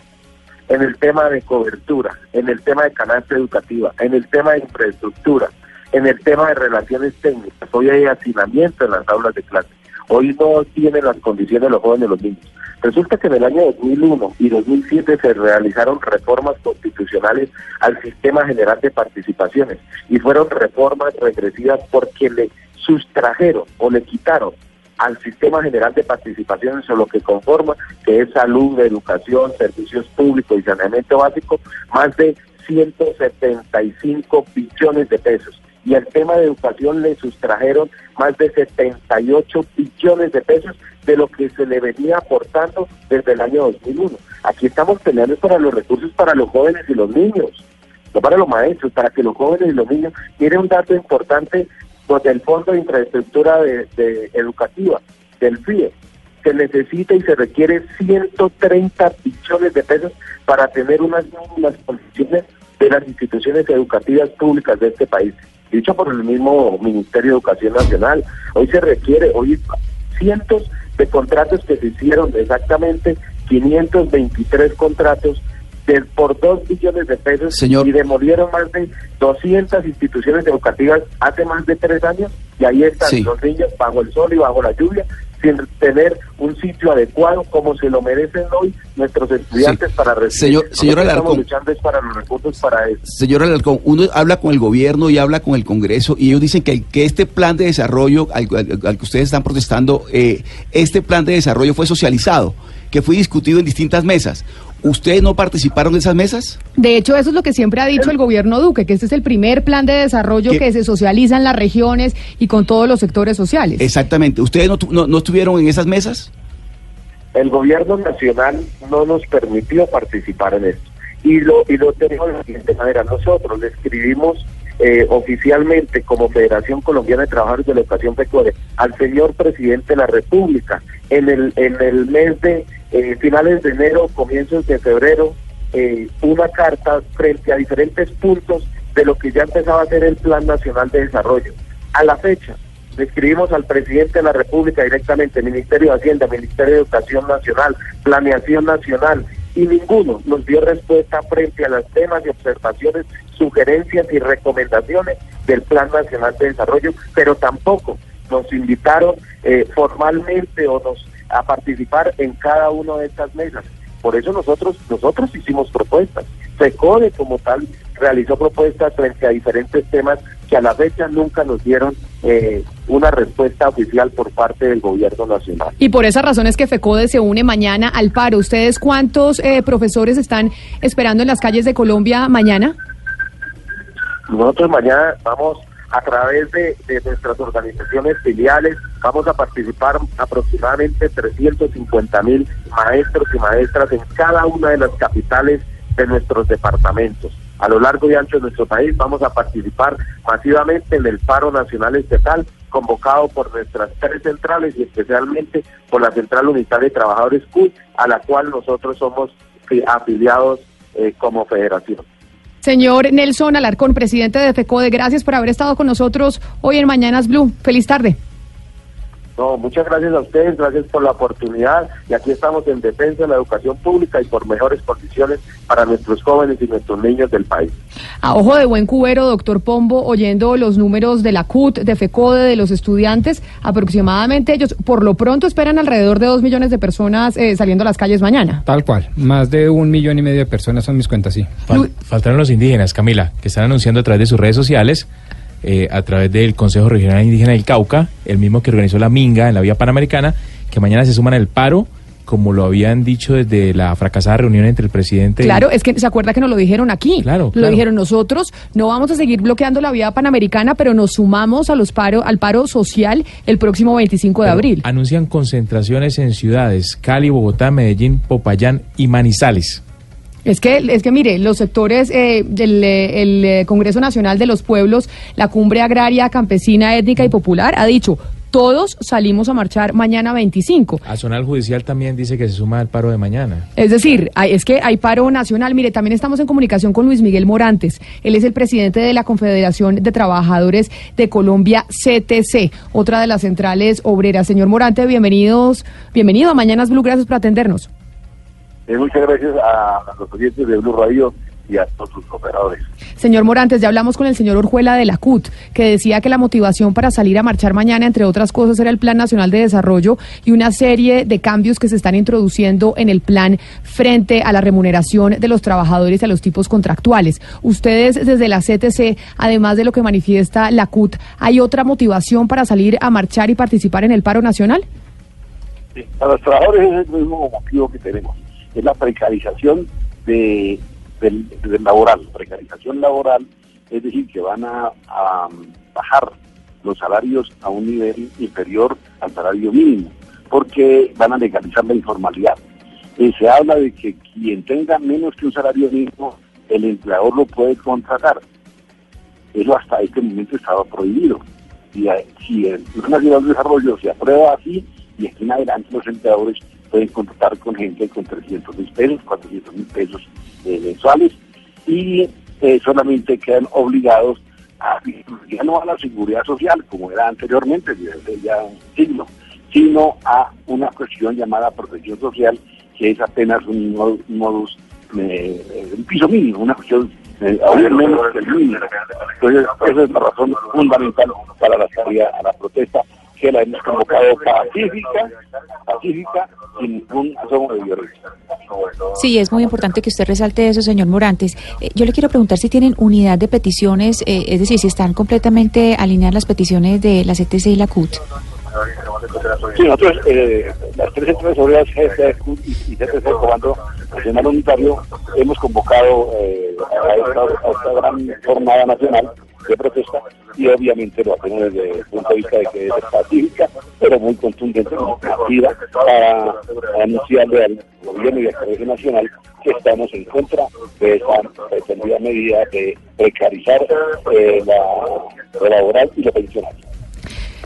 en el tema de cobertura, en el tema de canasta educativa, en el tema de infraestructura, en el tema de relaciones técnicas. Hoy hay hacinamiento en las aulas de clase. Hoy no tienen las condiciones los jóvenes los niños. Resulta que en el año 2001 y 2007 se realizaron reformas constitucionales al sistema general de participaciones y fueron reformas regresivas porque le sustrajeron o le quitaron al sistema general de participaciones o lo que conforma, que es salud, educación, servicios públicos y saneamiento básico, más de 175 billones de pesos y al tema de educación le sustrajeron más de 78 billones de pesos de lo que se le venía aportando desde el año 2001. Aquí estamos peleando para los recursos para los jóvenes y los niños, no para los maestros, para que los jóvenes y los niños. Tiene un dato importante pues, del Fondo de Infraestructura de, Educativa, del FIE. Se necesita y se requiere 130 billones de pesos para tener unas mínimas condiciones de las instituciones educativas públicas de este país dicho por el mismo Ministerio de Educación Nacional. Hoy se requiere, hoy cientos de contratos que se hicieron, exactamente 523 contratos de, por 2 billones de pesos y demolieron más de 200 instituciones educativas hace más de tres años y ahí están los niños bajo el sol y bajo la lluvia sin tener un sitio adecuado como se lo merecen hoy nuestros estudiantes para recibir. Señor, señor Alarcón, luchando es para los recursos para eso. Señor Alarcón, uno habla con el gobierno y habla con el Congreso y ellos dicen que, que este plan de desarrollo al, que ustedes están protestando, eh, este plan de desarrollo fue socializado que fue discutido en distintas mesas. ¿Ustedes no participaron en esas mesas? De hecho, eso es lo que siempre ha dicho el gobierno Duque, que este es el primer plan de desarrollo ¿Qué? que se socializa en las regiones y con todos los sectores sociales. Exactamente. ¿Ustedes no, tu- no- no estuvieron en esas mesas? El gobierno nacional no nos permitió participar en esto. Y lo, y lo tenemos de la siguiente manera. Nosotros le escribimos eh, oficialmente como Federación Colombiana de Trabajadores de la Educación FECODE al señor presidente de la República en el, en el mes de eh, finales de enero, comienzos de febrero, eh, una carta frente a diferentes puntos de lo que ya empezaba a ser el Plan Nacional de Desarrollo. A la fecha, le escribimos al presidente de la República directamente, Ministerio de Hacienda, Ministerio de Educación Nacional, Planeación Nacional, y ninguno nos dio respuesta frente a los temas y observaciones, sugerencias y recomendaciones del Plan Nacional de Desarrollo, pero tampoco nos invitaron eh, formalmente o nos a participar en cada una de estas mesas. Por eso nosotros nosotros hicimos propuestas. FECODE como tal realizó propuestas frente a diferentes temas que a la fecha nunca nos dieron eh, una respuesta oficial por parte del gobierno nacional. Y por esa razón es que FECODE se une mañana al paro. ¿Ustedes cuántos eh, profesores están esperando en las calles de Colombia mañana? Nosotros mañana vamos a través de, nuestras organizaciones filiales, vamos a participar aproximadamente 350 mil maestros y maestras en cada una de las capitales de nuestros departamentos. A lo largo y ancho de nuestro país vamos a participar masivamente en el paro nacional estatal convocado por nuestras tres centrales y especialmente por la Central Unitaria de Trabajadores CUT, a la cual nosotros somos fi- afiliados eh, como federación. Señor Nelson Alarcón, presidente de FECODE, gracias por haber estado con nosotros hoy en Mañanas Blue. Feliz tarde. No, muchas gracias a ustedes, gracias por la oportunidad y aquí estamos en defensa de la educación pública y por mejores condiciones para nuestros jóvenes y nuestros niños del país. A ojo de buen cubero, doctor Pombo, oyendo los números de la CUT, de FECODE, de los estudiantes, aproximadamente ellos por lo pronto esperan alrededor de dos millones de personas eh, saliendo a las calles mañana. Tal cual. Más de un millón y medio de personas son mis cuentas, sí. Fal- faltaron los indígenas, Camila, que están anunciando a través de sus redes sociales, eh, a través del Consejo Regional Indígena del Cauca, el mismo que organizó la Minga en la Vía Panamericana, que mañana se suman al paro, como lo habían dicho desde la fracasada reunión entre el presidente y- Claro, es que se acuerda que nos lo dijeron aquí. Claro, Lo claro. dijeron nosotros, no vamos a seguir bloqueando la vía panamericana, pero nos sumamos a los paro, al paro social el próximo 25 de Pero abril. Anuncian concentraciones en ciudades Cali, Bogotá, Medellín, Popayán y Manizales. Es que, es que mire, los sectores eh, del eh, el, eh, Congreso Nacional de los Pueblos, la Cumbre Agraria, Campesina, Étnica y Popular, ha dicho, todos salimos a marchar mañana 25. Azonal Judicial también dice que se suma al paro de mañana. Es decir, hay- es que hay paro nacional. Mire, también estamos en comunicación con Luis Miguel Morantes. Él es el presidente de la Confederación de Trabajadores de Colombia, CTC, otra de las centrales obreras. Señor Morante, bienvenidos, bienvenido a Mañanas Blue, gracias por atendernos. Eh, muchas gracias a, a los oyentes de Blue Radio y a todos sus operadores. Señor Morantes, ya hablamos con el señor Orjuela de la CUT, que decía que la motivación para salir a marchar mañana, entre otras cosas, era el Plan Nacional de Desarrollo y una serie de cambios que se están introduciendo en el plan frente a la remuneración de los trabajadores y a los tipos contractuales. Ustedes, desde la CTC, además de lo que manifiesta la CUT, ¿hay otra motivación para salir a marchar y participar en el paro nacional? A los trabajadores es el mismo motivo que tenemos, es la precarización de, del, laboral, precarización laboral, es decir, que van a, bajar los salarios a un nivel inferior al salario mínimo, porque van a legalizar la informalidad. Eh, se habla de que quien tenga menos que un salario mínimo, el empleador lo puede contratar. Eso hasta este momento estaba prohibido. Y eh, si el Plan Nacional de Desarrollo se aprueba así, y aquí en adelante los empleadores pueden contratar con gente con 300 mil pesos, 400 mil pesos eh, mensuales, y eh, solamente quedan obligados a, ya no a la seguridad social, como era anteriormente, desde ya un siglo, sino a una cuestión llamada protección social, que es apenas un mo- modus, eh, un piso mínimo, una cuestión eh, aún menos que mínimo. Entonces, esa es la razón fundamental para la salida a la protesta, que la hemos convocado pacífica, pacífica, sin ningún asomo de violencia. Sí, es muy importante que usted resalte eso, señor Morantes. Eh, yo le quiero preguntar si tienen unidad de peticiones, eh, es decir, si están completamente alineadas las peticiones de la CTC y la CUT. Sí, nosotros, eh, las tres empresas obreras GCQ y, y CTC, Comando Nacional Unitario, hemos convocado eh, a, esta, a esta gran jornada nacional de protesta y obviamente lo hacemos desde el punto de vista de que es pacífica, pero muy contundente, muy activa, para anunciarle al gobierno y al Colegio Nacional que estamos en contra de esa pretendida medida de precarizar eh, la, laboral y lo pensional.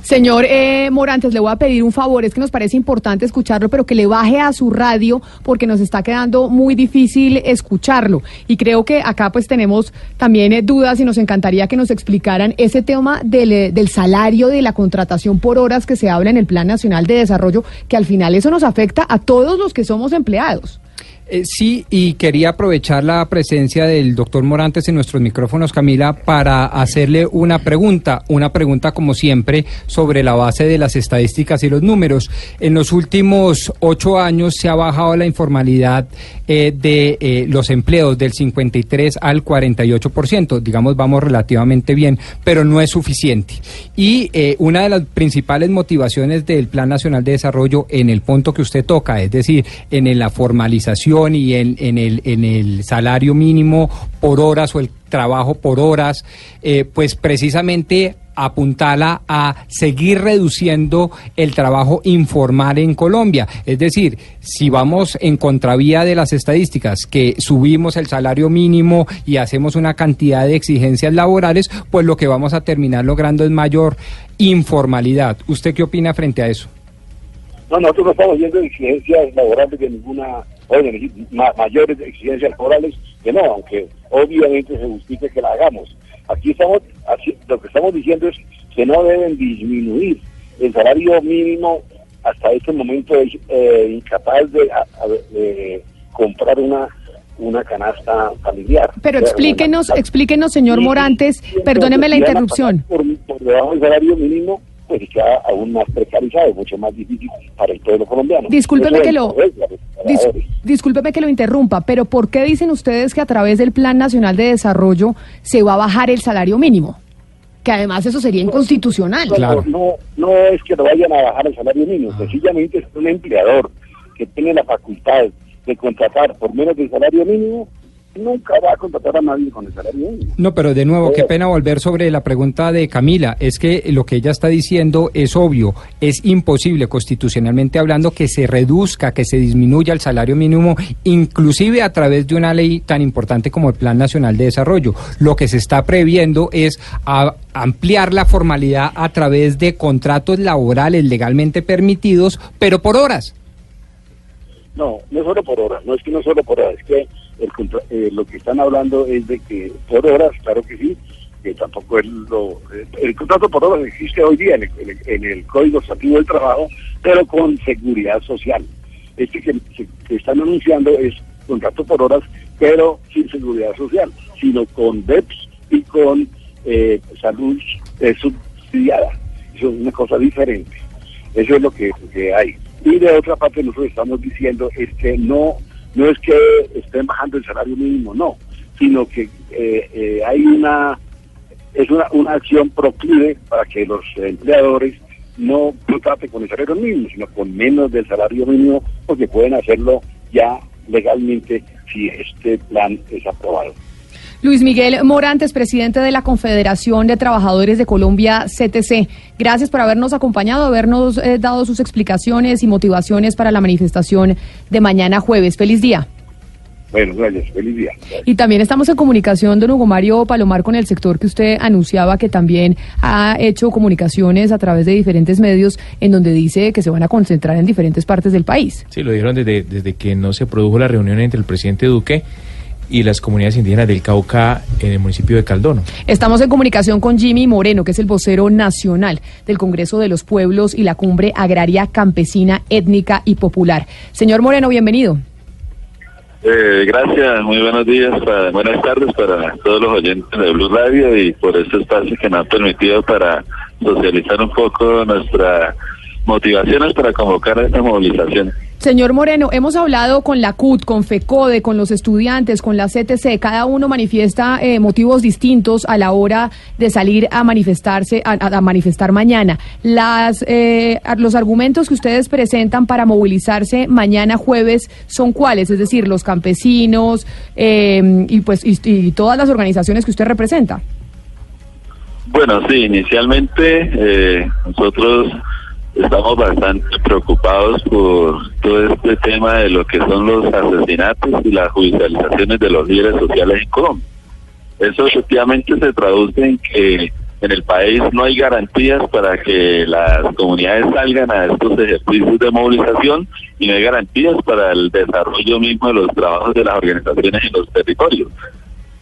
Señor eh, Morantes, le voy a pedir un favor, es que nos parece importante escucharlo, pero que le baje a su radio porque nos está quedando muy difícil escucharlo. Y creo que acá pues tenemos también eh, dudas y nos encantaría que nos explicaran ese tema eh, del salario, de la contratación por horas que se habla en el Plan Nacional de Desarrollo, que al final eso nos afecta a todos los que somos empleados. Eh, sí, y quería aprovechar la presencia del doctor Morantes en nuestros micrófonos, Camila, para hacerle una pregunta, una pregunta como siempre sobre la base de las estadísticas y los números. En los últimos ocho años se ha bajado la informalidad eh, de eh, los empleos del 53 al 48%, digamos, vamos relativamente bien, pero no es suficiente. Y una de las principales motivaciones del Plan Nacional de Desarrollo en el punto que usted toca, es decir, en la formalización, y en, el salario mínimo por horas o el trabajo por horas, eh, pues precisamente apuntala a seguir reduciendo el trabajo informal en Colombia. Es decir, si vamos en contravía de las estadísticas, que subimos el salario mínimo y hacemos una cantidad de exigencias laborales, pues lo que vamos a terminar logrando es mayor informalidad. ¿Usted qué opina frente a eso? No, nosotros no estamos viendo exigencias laborales de ninguna, oye, ma- mayores exigencias laborales que no, aunque obviamente se justifique que la hagamos. Aquí estamos, así, lo que estamos diciendo es que no deben disminuir el salario mínimo hasta este momento es eh, incapaz de, a- de comprar una una canasta familiar. Pero explíquenos, una- explíquenos, señor Morantes, perdóneme la interrupción. por debajo del salario mínimo, pues queda aún más precarizado, mucho más difícil para el pueblo colombiano. Discúlpeme Eso que lo- Dis- discúlpeme que lo interrumpa, pero ¿por qué dicen ustedes que a través del Plan Nacional de Desarrollo se va a bajar el salario mínimo? Que además eso sería inconstitucional. No, no, no es que lo vayan a bajar el salario mínimo, sencillamente es un empleador que tiene la facultad de contratar por menos del salario mínimo, nunca va a contratar a nadie con el salario mínimo. No, pero de nuevo, qué pena volver sobre la pregunta de Camila. Es que lo que ella está diciendo es obvio. Es imposible, constitucionalmente hablando, que se reduzca, que se disminuya el salario mínimo, inclusive a través de una ley tan importante como el Plan Nacional de Desarrollo. Lo que se está previendo es a- ampliar la formalidad a través de contratos laborales legalmente permitidos, pero por horas. No, no solo por horas, no es que no solo por horas, es que el eh, lo que están hablando es de que por horas, claro que sí, que tampoco es lo... eh, el contrato por horas existe hoy día en el, en el- Código Estativo del Trabajo, pero con seguridad social. Este que, que- están anunciando es contrato por horas, pero sin seguridad social, sino con DEPS y con eh, salud subsidiada. Eso es una cosa diferente. Eso es lo que, que hay. Y de otra parte nosotros estamos diciendo es que no no es que estén bajando el salario mínimo, no, sino que eh, eh, hay una es una, una acción proclive para que los empleadores no contraten con el salario mínimo, sino con menos del salario mínimo, porque pueden hacerlo ya legalmente si este plan es aprobado. Luis Miguel Morantes, presidente de la Confederación de Trabajadores de Colombia, CTC. Gracias por habernos acompañado, habernos eh, dado sus explicaciones y motivaciones para la manifestación de mañana jueves. Feliz día. Bueno, gracias, feliz día. Y también estamos en comunicación, don Hugo Mario Palomar, con el sector que usted anunciaba que también ha hecho comunicaciones a través de diferentes medios en donde dice que se van a concentrar en diferentes partes del país. Sí, lo dijeron desde, desde que no se produjo la reunión entre el presidente Duque y las comunidades indígenas del Cauca en el municipio de Caldono. Estamos en comunicación con Jimmy Moreno, que es el vocero nacional del Congreso de los Pueblos y la Cumbre Agraria Campesina, Étnica y Popular. Señor Moreno, bienvenido. Eh, gracias, muy buenos días, para- buenas tardes para todos los oyentes de Blue Radio y por este espacio que nos ha permitido para socializar un poco nuestras motivaciones para convocar a esta movilización. Señor Moreno, hemos hablado con la CUT, con FECODE, con los estudiantes, con la CTC. Cada uno manifiesta eh, motivos distintos a la hora de salir a manifestarse, a, a manifestar mañana. Las, eh, los argumentos que ustedes presentan para movilizarse mañana jueves son cuáles, es decir, los campesinos eh, y pues y, y todas las organizaciones que usted representa. Bueno, sí, inicialmente eh, nosotros estamos bastante preocupados por todo este tema de lo que son los asesinatos y las judicializaciones de los líderes sociales en Colombia. Eso efectivamente se traduce en que en el país no hay garantías para que las comunidades salgan a estos ejercicios de movilización y no hay garantías para el desarrollo mismo de los trabajos de las organizaciones en los territorios.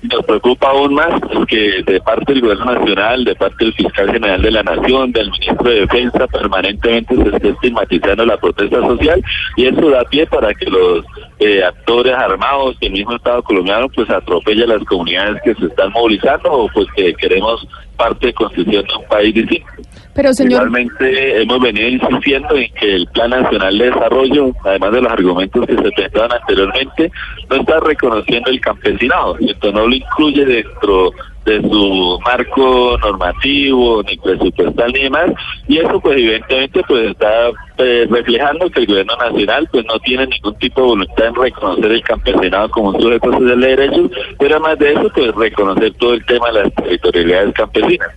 Nos preocupa aún más que de parte del gobierno nacional, de parte del fiscal general de la nación, del ministro de defensa, permanentemente se esté estigmatizando la protesta social y eso da pie para que los eh, actores armados y el mismo Estado colombiano pues atropelle a las comunidades que se están movilizando o pues que queremos parte de construcción de un país distinto. Pero señor, Igualmente hemos venido insistiendo en que el Plan Nacional de Desarrollo, además de los argumentos que se presentaban anteriormente, no está reconociendo el campesinado, esto no lo incluye dentro de su marco normativo, ni presupuestal, ni demás, y eso pues evidentemente pues está eh, reflejando que el gobierno nacional pues no tiene ningún tipo de voluntad en reconocer el campesinado como un sujeto social de derechos, pero además de eso pues reconocer todo el tema de las territorialidades campesinas.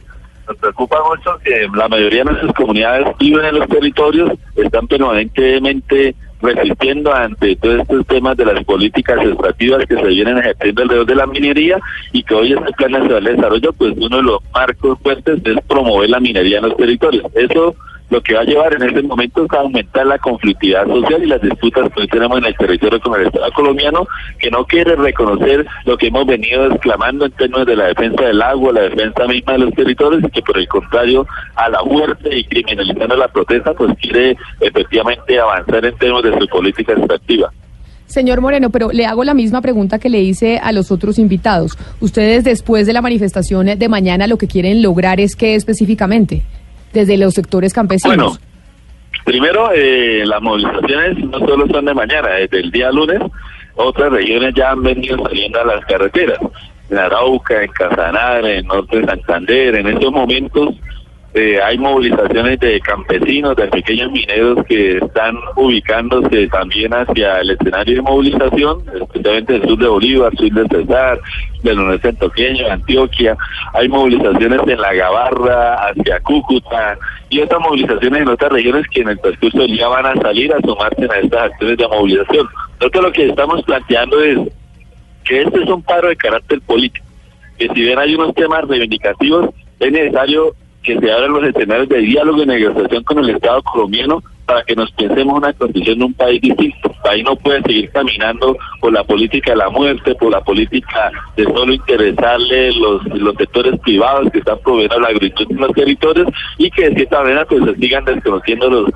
Nos preocupa mucho que la mayoría de nuestras comunidades viven en los territorios, están permanentemente resistiendo ante todos estos temas de las políticas extractivas que se vienen ejerciendo alrededor de la minería y que hoy este Plan Nacional de Desarrollo, pues uno de los marcos fuertes es promover la minería en los territorios. Eso lo que va a llevar en este momento es a aumentar la conflictividad social y las disputas que tenemos en el territorio con el Estado colombiano, que no quiere reconocer lo que hemos venido exclamando en términos de la defensa del agua, la defensa misma de los territorios, y que por el contrario, a la muerte y criminalizando la protesta, pues quiere efectivamente avanzar en términos de su política extractiva. Señor Moreno, pero le hago la misma pregunta que le hice a los otros invitados. Ustedes después de la manifestación de mañana lo que quieren lograr es qué específicamente desde los sectores campesinos. Bueno, primero eh, las movilizaciones no solo son de mañana, desde el día lunes otras regiones ya han venido saliendo a las carreteras. En Arauca, en Casanare, en Norte de Santander, en estos momentos eh, hay movilizaciones de campesinos, de pequeños mineros que están ubicándose también hacia el escenario de movilización, especialmente el sur de Bolívar, sur de Cesar, del noreste antioqueño, Antioquia. Hay movilizaciones en La Gabarra, hacia Cúcuta y otras movilizaciones en otras regiones que en el transcurso del día van a salir a sumarse a estas acciones de movilización. Nosotros lo que estamos planteando es que este es un paro de carácter político, que si bien hay unos temas reivindicativos, es necesario que se abran los escenarios de diálogo y negociación con el Estado colombiano para que nos pensemos una condición de un país distinto. País no puede seguir caminando por la política de la muerte, por la política de solo interesarle los, los sectores privados que están proveyendo la agricultura en los territorios y que de cierta manera pues se sigan desconociendo los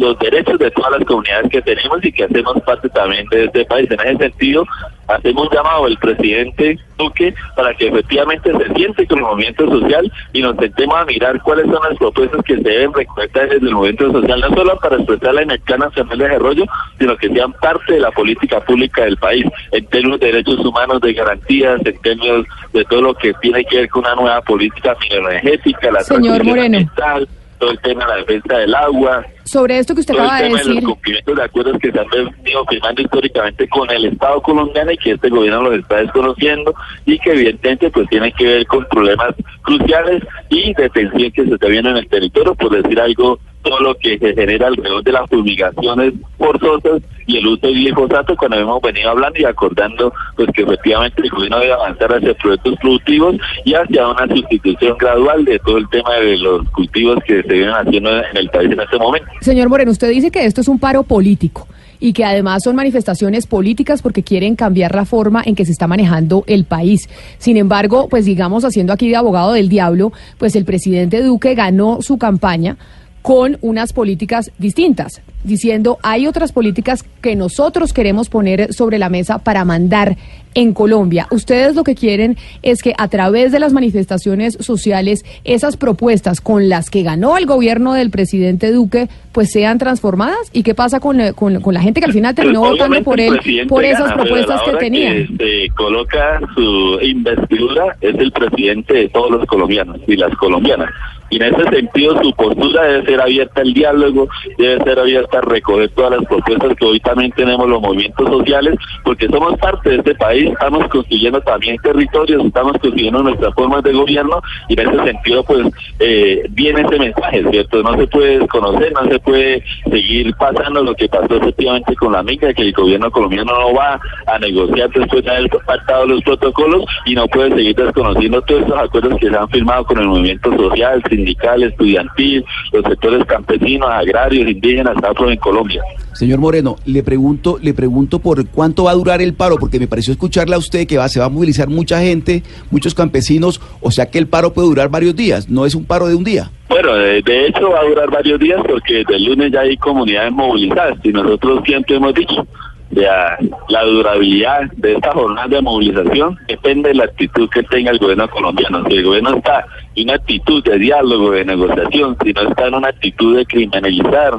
los derechos de todas las comunidades que tenemos y que hacemos parte también de este país. En ese sentido, hacemos un llamado al presidente Duque para que efectivamente se siente con el movimiento social y nos sentemos a mirar cuáles son las propuestas que se deben recolectar desde el movimiento social, no solo para expresarla en el Plan Nacional de Desarrollo, sino que sean parte de la política pública del país, en términos de derechos humanos, de garantías, en términos de todo lo que tiene que ver con una nueva política energética, la Señor transición Moreno. ambiental, todo el tema de la defensa del agua, Sobre esto que usted todo acaba tema de decir, los cumplimientos de acuerdos que se han venido firmando históricamente con el Estado colombiano y que este gobierno los está desconociendo y que evidentemente pues tienen que ver con problemas cruciales y de tensión que se está viendo en el territorio, por decir algo, todo lo que se genera alrededor de las fumigaciones forzosas y el uso de glifosato cuando hemos venido hablando y acordando pues que efectivamente el gobierno debe avanzar hacia proyectos productivos y hacia una sustitución gradual de todo el tema de los cultivos que se vienen haciendo en el país en este momento. señor Moreno, usted dice que esto es un paro político y que además son manifestaciones políticas porque quieren cambiar la forma en que se está manejando el país. Sin embargo, pues digamos, haciendo aquí de abogado del diablo, pues el presidente Duque ganó su campaña con unas políticas distintas, diciendo hay otras políticas que nosotros queremos poner sobre la mesa para mandar en Colombia. Ustedes lo que quieren es que a través de las manifestaciones sociales esas propuestas con las que ganó el gobierno del presidente Duque pues sean transformadas y qué pasa con, eh, con, con la gente que al final terminó Pues, votando por él por esas gana, propuestas que hora tenían. se coloca su investidura, es el presidente de todos los colombianos y las colombianas. Y en ese sentido su postura debe ser abierta al diálogo, debe ser abierta a recoger todas las propuestas que hoy también tenemos los movimientos sociales, porque somos parte de este país, estamos construyendo también territorios, estamos construyendo nuestras formas de gobierno y en ese sentido pues eh, viene ese mensaje, ¿cierto? No se puede desconocer, no se puede seguir pasando lo que pasó efectivamente con la mica, que el gobierno colombiano no va a negociar después de haber pactado los protocolos y no puede seguir desconociendo todos esos acuerdos que se han firmado con el movimiento social, sindical, estudiantil, los sectores campesinos, agrarios, indígenas, afro en Colombia. Señor Moreno, le pregunto, le pregunto por cuánto va a durar el paro, porque me pareció escucharle a usted que va, se va a movilizar mucha gente, muchos campesinos, o sea que el paro puede durar varios días, no es un paro de un día. Bueno, de, de hecho va a durar varios días porque desde el lunes ya hay comunidades movilizadas y nosotros siempre hemos dicho, ya, la durabilidad de esta jornada de movilización depende de la actitud que tenga el gobierno colombiano. Si el gobierno está en una actitud de diálogo, de negociación, si no está en una actitud de criminalizar,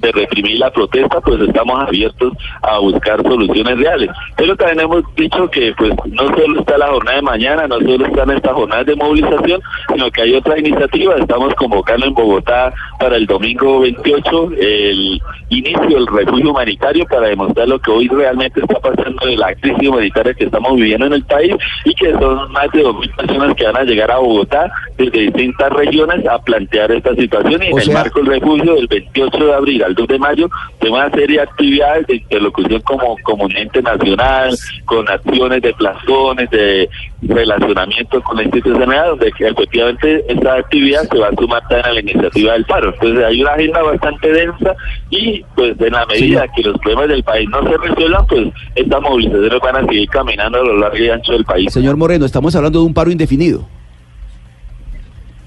de reprimir la protesta, pues estamos abiertos a buscar soluciones reales. Pero también hemos dicho que pues no solo está la jornada de mañana, no solo están estas jornadas de movilización, sino que hay otra iniciativa. Estamos convocando en Bogotá para el domingo 28 el inicio del refugio humanitario para demostrar lo que hoy realmente está pasando de la crisis humanitaria que estamos viviendo en el país y que son más de 2.000 personas que van a llegar a Bogotá desde distintas regiones a plantear esta situación y O en sea- el marco del refugio del 28 de abril al 2 de mayo de una serie de actividades de interlocución como, como un ente nacional, con acciones de plazones, de relacionamiento con la institucionalidad, donde efectivamente esta actividad se va a sumar también a la iniciativa del paro. Entonces hay una agenda bastante densa y pues en la medida que los problemas del país no se resuelvan, pues estas movilizaciones van a seguir caminando a lo largo y ancho del país. Señor Moreno, estamos hablando de un paro indefinido.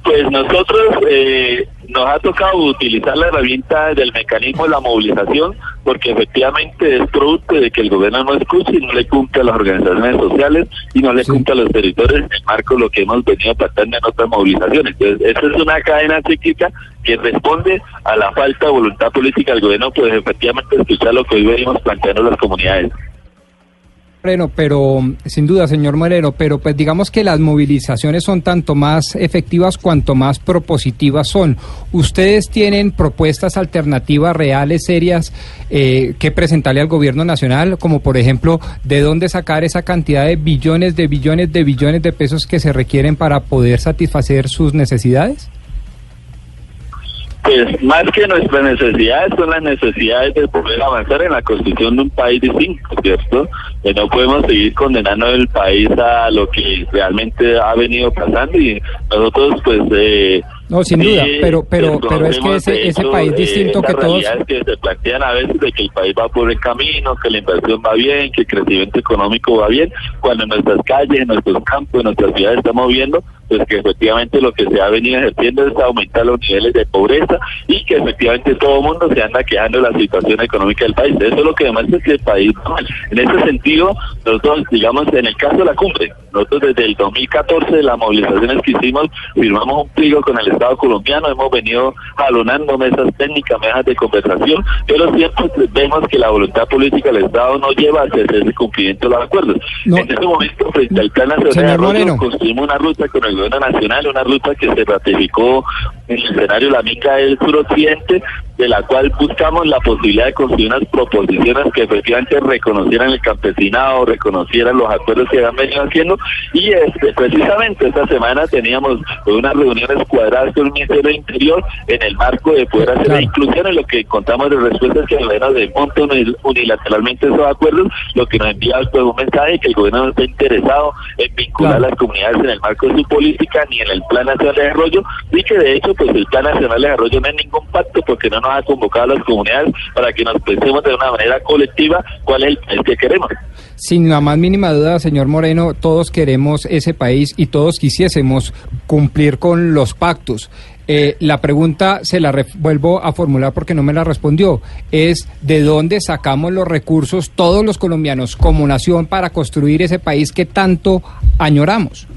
Pues nosotros eh, nos ha tocado utilizar la herramienta del mecanismo de la movilización porque efectivamente es producto de que el gobierno no escucha y no le cumple a las organizaciones sociales y no le cumple a los territorios en el marco de lo que hemos venido tratando en otras movilizaciones. Entonces, esa es una cadena cíclica que responde a la falta de voluntad política del gobierno, pues efectivamente escuchar lo que hoy venimos planteando las comunidades. Moreno, pero sin duda, señor Moreno, pero pues digamos que las movilizaciones son tanto más efectivas cuanto más propositivas son. ¿Ustedes tienen propuestas alternativas reales, serias, eh, que presentarle al gobierno nacional, como por ejemplo, de dónde sacar esa cantidad de billones, de billones, de billones de pesos que se requieren para poder satisfacer sus necesidades? Pues más que nuestras necesidades son las necesidades de poder avanzar en la construcción de un país distinto, ¿cierto? Que no podemos seguir condenando el país a lo que realmente ha venido pasando y nosotros pues... Eh, No, sin duda, pero pero pero es que ese, ese país eh, distinto que todos... que se plantean a veces de que el país va por el camino, que la inversión va bien, que el crecimiento económico va bien, cuando en nuestras calles, en nuestros campos, en nuestras ciudades estamos viendo pues que efectivamente lo que se ha venido ejerciendo es aumentar los niveles de pobreza y que efectivamente todo el mundo se anda quejando de la situación económica del país. Eso es lo que demuestra que el país. En ese sentido, nosotros, digamos, en el caso de la cumbre, nosotros desde el 2014 de las movilizaciones que hicimos, firmamos un pliego con el Colombiano, hemos venido jalonando mesas técnicas, mesas de conversación, pero siempre vemos que la voluntad política del Estado no lleva hacia ese cumplimiento de los acuerdos. No. En ese momento, frente al Plan Nacional de Desarrollo, construimos una ruta con el gobierno nacional, una ruta que se ratificó en el escenario la Mica del suroccidente, de la cual buscamos la posibilidad de construir unas proposiciones que efectivamente reconocieran el campesinado, reconocieran los acuerdos que habían venido haciendo. Y este, precisamente esta semana teníamos unas reuniones cuadradas con el Ministerio del Interior en el marco de poder hacer la inclusión en lo que contamos de respuestas que el gobierno desmonta uni- unilateralmente esos acuerdos, lo que nos envía pues, un mensaje que el gobierno no está interesado en vincular a las comunidades en el marco de su política ni en el Plan Nacional de Desarrollo y que de hecho pues el Plan Nacional de Desarrollo no es ningún pacto porque no nos ha convocado a las comunidades para que nos pensemos de una manera colectiva cuál es el país que queremos. Sin la más mínima duda, señor Moreno, todos queremos ese país y todos quisiésemos cumplir con los pactos. Eh, la pregunta se la vuelvo a formular porque no me la respondió. Es ¿de dónde sacamos los recursos todos los colombianos como nación para construir ese país que tanto añoramos?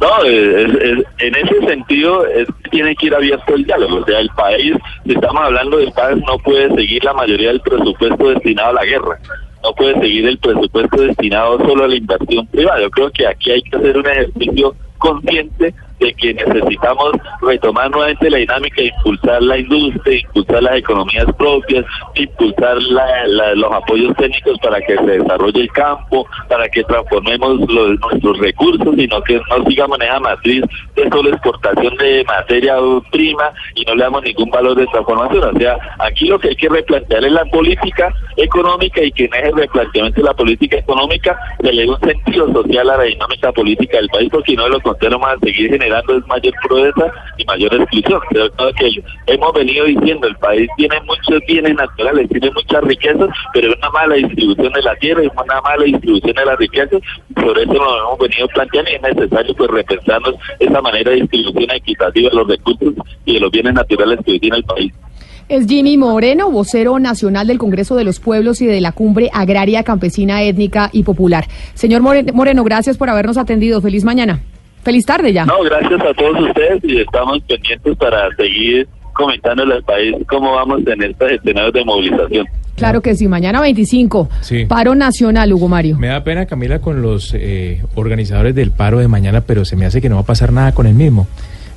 No, es- en ese sentido es- tiene que ir abierto el diálogo. O sea, el país, si estamos hablando del país, no puede seguir la mayoría del presupuesto destinado a la guerra. No puede seguir el presupuesto destinado solo a la inversión privada. Yo creo que aquí hay que hacer un ejercicio consciente de que necesitamos retomar nuevamente la dinámica, impulsar la industria, impulsar las economías propias, impulsar la- la- los apoyos técnicos para que se desarrolle el campo, para que transformemos nuestros recursos, sino que no sigamos en esa matriz de solo exportación de materia prima y no le damos ningún valor de transformación. O sea, aquí lo que hay que replantear es la política económica y que en ese replanteamiento de la política económica se le dé un sentido social a la dinámica política del país, porque no de lo contrario vamos a seguir generando es mayor pobreza y mayor exclusión. Creo que hemos venido diciendo, el país tiene muchos bienes naturales, tiene muchas riquezas, pero es una mala distribución de la tierra, es una mala distribución de las riquezas, por eso lo hemos venido planteando y es necesario pues repensarnos esa manera de distribución equitativa de los recursos y de los bienes naturales que hoy tiene el país. Es Jimmy Moreno, vocero nacional del Congreso de los Pueblos y de la Cumbre Agraria, Campesina, Étnica y Popular. Señor More- Moreno, gracias por habernos atendido. Feliz mañana. Feliz tarde ya. No, gracias a todos ustedes y estamos pendientes para seguir comentándole al país cómo vamos en estos escenarios de movilización. Claro que sí, mañana 25. Sí. Paro nacional, Hugo Mario. Me da pena, Camila, con los eh, organizadores del paro de mañana, pero se me hace que no va a pasar nada con el mismo.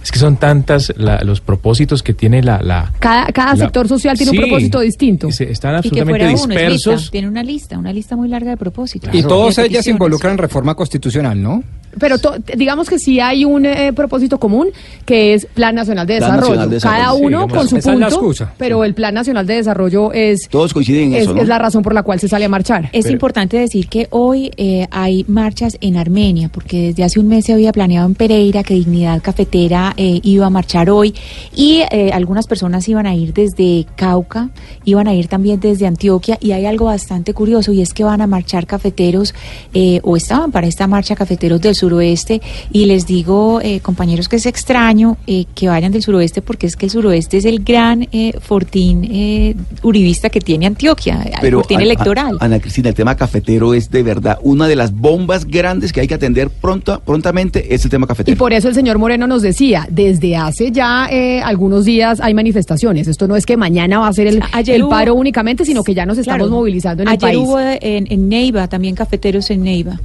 Es que son tantas la- los propósitos que tiene la... la Cada, cada la- sector social tiene Sí. un propósito distinto. se- están Y que absolutamente fuera uno, es lista, dispersos. tiene una lista, una lista muy larga de propósitos. Y de todos ellas se involucran en reforma constitucional, ¿no? Pero to- digamos que sí hay un eh, propósito común que es Plan Nacional de Plan Desarrollo. Nacional de Cada uno Sí, con su esa es punto, excusa. pero el Plan Nacional de Desarrollo es, Todos coinciden en es, eso, ¿no? es la razón por la cual se sale a marchar. Es importante decir que hoy eh, hay marchas en Armenia, porque desde hace un mes se había planeado en Pereira que Dignidad Cafetera eh, iba a marchar hoy y eh, algunas personas iban a ir desde Cauca, iban a ir también desde Antioquia y hay algo bastante curioso y es que van a marchar cafeteros eh, o estaban para esta marcha cafeteros del suroeste y les digo, eh, compañeros, que es extraño eh, que vayan del suroeste porque es que el suroeste es el gran eh, fortín eh, uribista que tiene Antioquia, el fortín electoral. Ana Cristina, el tema cafetero es de verdad una de las bombas grandes que hay que atender pronto, prontamente, es el tema Y cafetero. por eso el señor Moreno nos decía, desde hace ya eh, algunos días hay manifestaciones. Esto no es que mañana va a ser el, Ayer el hubo- paro únicamente, sino que ya nos estamos Claro. movilizando en el Ayer país. hubo en, en Neiva, también cafeteros en Neiva.